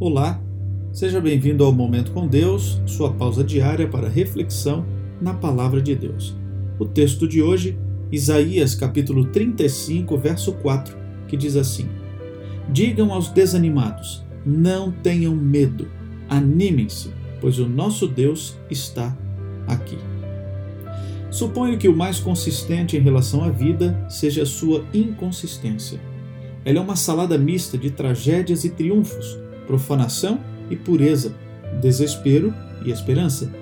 Olá, seja bem-vindo ao Momento com Deus, sua pausa diária para reflexão na Palavra de Deus. O texto de hoje, Isaías capítulo 35, verso 4, que diz assim: Digam aos desanimados: não tenham medo, animem-se, pois o nosso Deus está aqui. Suponho que o mais consistente em relação à vida seja a sua inconsistência. Ela é uma salada mista de tragédias e triunfos, profanação e pureza, desespero e esperança.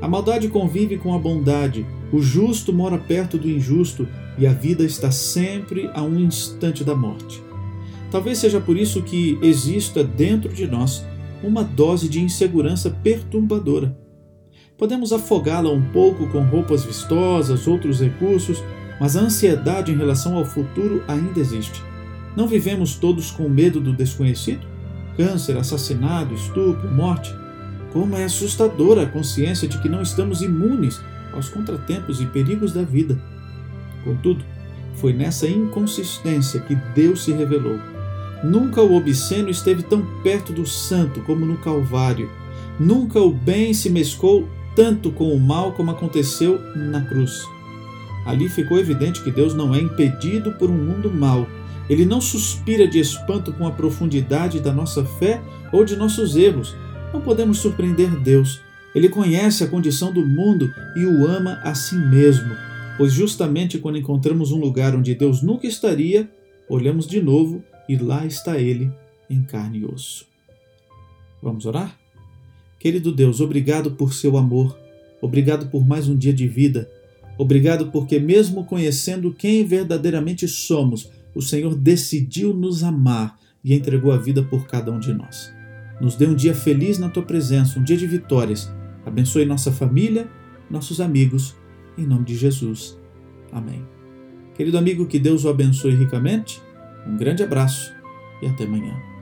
A maldade convive com a bondade, o justo mora perto do injusto e a vida está sempre a um instante da morte. Talvez seja por isso que exista dentro de nós uma dose de insegurança perturbadora. Podemos afogá-la um pouco com roupas vistosas, outros recursos, mas a ansiedade em relação ao futuro ainda existe. Não vivemos todos com medo do desconhecido? Câncer, assassinato, estupro, morte. Como é assustadora a consciência de que não estamos imunes aos contratempos e perigos da vida. Contudo, foi nessa inconsistência que Deus se revelou. Nunca o obsceno esteve tão perto do santo como no Calvário. Nunca o bem se mescou tanto com o mal como aconteceu na cruz. Ali ficou evidente que Deus não é impedido por um mundo mau. Ele não suspira de espanto com a profundidade da nossa fé ou de nossos erros. Não podemos surpreender Deus. Ele conhece a condição do mundo e o ama a si mesmo, pois justamente quando encontramos um lugar onde Deus nunca estaria, olhamos de novo e lá está Ele em carne e osso. Vamos orar? Querido Deus, obrigado por seu amor, obrigado por mais um dia de vida, obrigado porque, mesmo conhecendo quem verdadeiramente somos, o Senhor decidiu nos amar e entregou a vida por cada um de nós. Nos dê um dia feliz na tua presença, um dia de vitórias. Abençoe nossa família, nossos amigos, em nome de Jesus. Amém. Querido amigo, que Deus o abençoe ricamente. Um grande abraço e até amanhã.